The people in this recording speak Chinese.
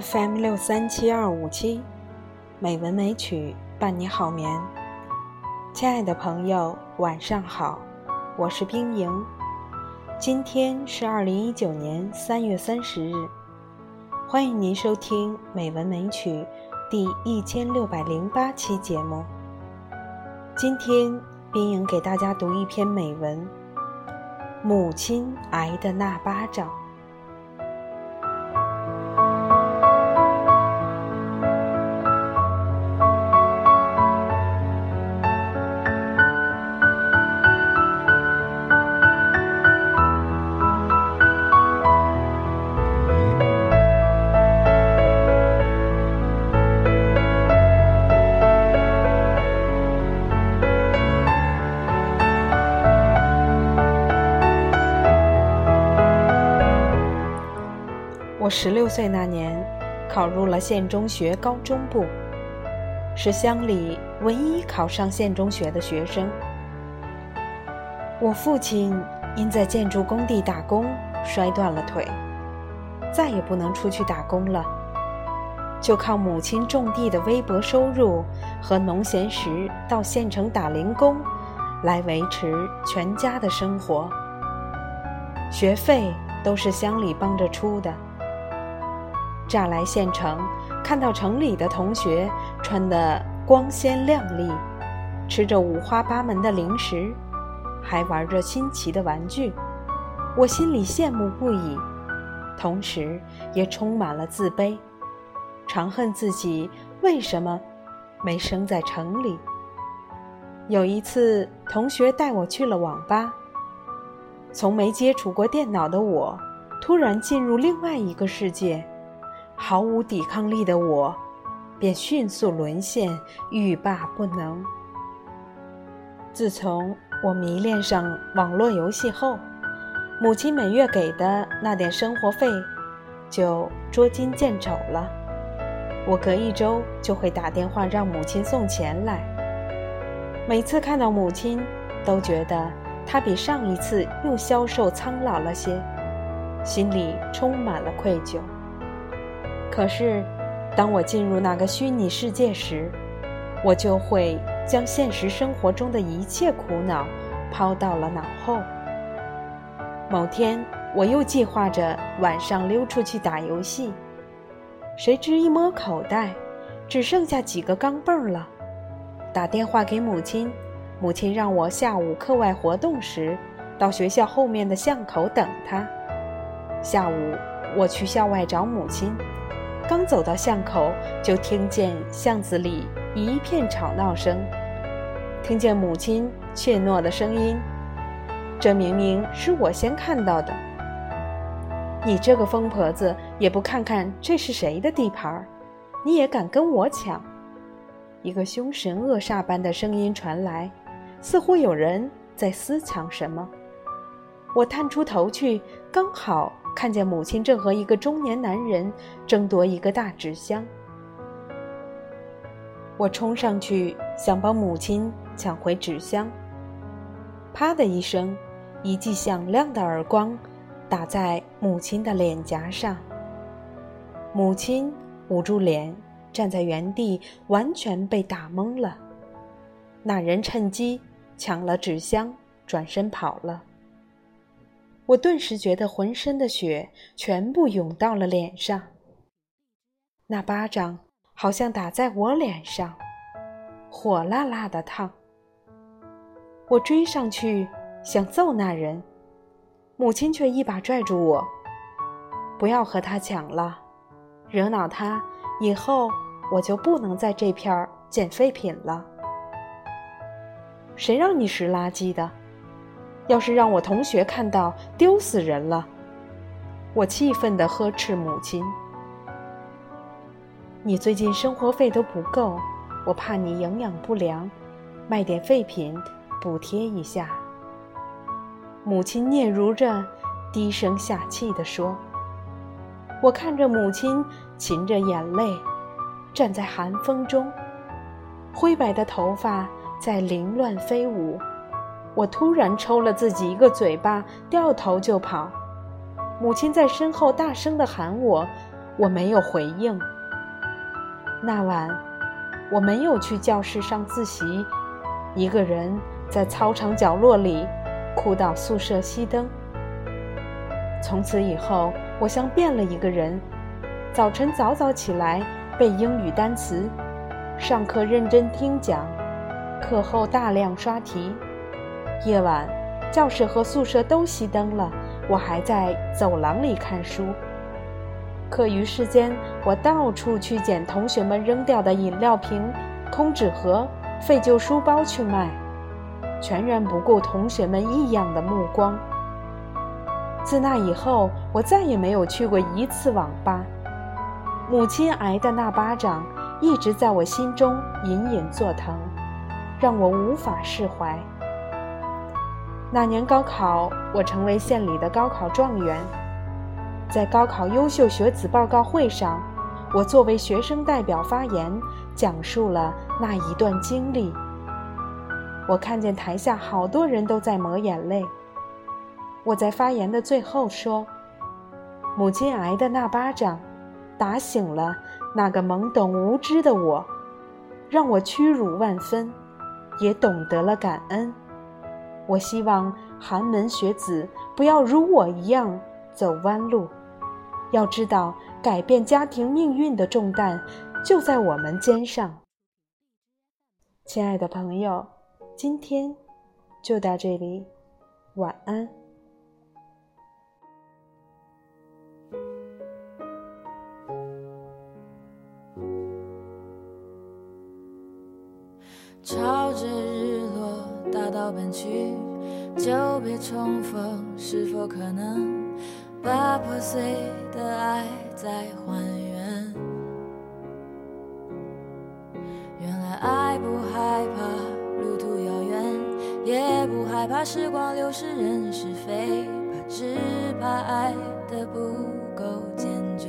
FM 六三七二五七，美文美曲伴你好眠。亲爱的朋友，晚上好，我是冰莹。今天是二零一九年三月三十日，欢迎您收听《美文美曲》第一千六百零八期节目。今天，冰莹给大家读一篇美文：母亲挨的那巴掌。十六岁那年，考入了县中学高中部，是乡里唯一考上县中学的学生。我父亲因在建筑工地打工摔断了腿，再也不能出去打工了，就靠母亲种地的微薄收入和农闲时到县城打零工，来维持全家的生活。学费都是乡里帮着出的。乍来县城，看到城里的同学穿得光鲜亮丽，吃着五花八门的零食，还玩着新奇的玩具，我心里羡慕不已，同时也充满了自卑，常恨自己为什么没生在城里。有一次，同学带我去了网吧，从没接触过电脑的我，突然进入另外一个世界。毫无抵抗力的我，便迅速沦陷，欲罢不能。自从我迷恋上网络游戏后，母亲每月给的那点生活费，就捉襟见肘了。我隔一周就会打电话让母亲送钱来。每次看到母亲，都觉得她比上一次又消瘦苍老了些，心里充满了愧疚。可是，当我进入那个虚拟世界时，我就会将现实生活中的一切苦恼抛到了脑后。某天，我又计划着晚上溜出去打游戏，谁知一摸口袋，只剩下几个钢镚了。打电话给母亲，母亲让我下午课外活动时到学校后面的巷口等她。下午，我去校外找母亲。刚走到巷口，就听见巷子里一片吵闹声，听见母亲怯懦的声音：“这明明是我先看到的，你这个疯婆子也不看看这是谁的地盘，你也敢跟我抢？”一个凶神恶煞般的声音传来，似乎有人在私抢什么。我探出头去，刚好。看见母亲正和一个中年男人争夺一个大纸箱，我冲上去想帮母亲抢回纸箱。啪的一声，一记响亮的耳光打在母亲的脸颊上。母亲捂住脸，站在原地，完全被打懵了。那人趁机抢了纸箱，转身跑了。我顿时觉得浑身的血全部涌到了脸上。那巴掌好像打在我脸上，火辣辣的烫。我追上去想揍那人，母亲却一把拽住我：“不要和他抢了，惹恼他以后，我就不能在这片捡废品了。谁让你拾垃圾的？”要是让我同学看到，丢死人了！我气愤地呵斥母亲：“你最近生活费都不够，我怕你营养不良，卖点废品补贴一下。”母亲嗫嚅着，低声下气地说：“我看着母亲噙着眼泪，站在寒风中，灰白的头发在凌乱飞舞。”我突然抽了自己一个嘴巴，掉头就跑。母亲在身后大声地喊我：“我没有回应。那晚，我没有去教室上自习，一个人在操场角落里哭到宿舍熄灯。从此以后，我像变了一个人。早晨早早起来背英语单词，上课认真听讲，课后大量刷题。夜晚，教室和宿舍都熄灯了，我还在走廊里看书。课余时间，我到处去捡同学们扔掉的饮料瓶、空纸盒、废旧书包去卖，全然不顾同学们异样的目光。自那以后，我再也没有去过一次网吧。母亲挨的那巴掌一直在我心中隐隐作疼，让我无法释怀。那年高考，我成为县里的高考状元。在高考优秀学子报告会上，我作为学生代表发言，讲述了那一段经历。我看见台下好多人都在抹眼泪。我在发言的最后说：“母亲挨的那巴掌，打醒了那个懵懂无知的我，让我屈辱万分，也懂得了感恩。我希望寒门学子不要如我一样走弯路。”要知道，改变家庭命运的重担就在我们肩上。亲爱的朋友，今天就到这里，晚安。奔去，久别重逢，是否可能？把破碎的爱再还原。原来爱不害怕路途遥远，也不害怕时光流逝人是非，怕只怕爱的不够坚决。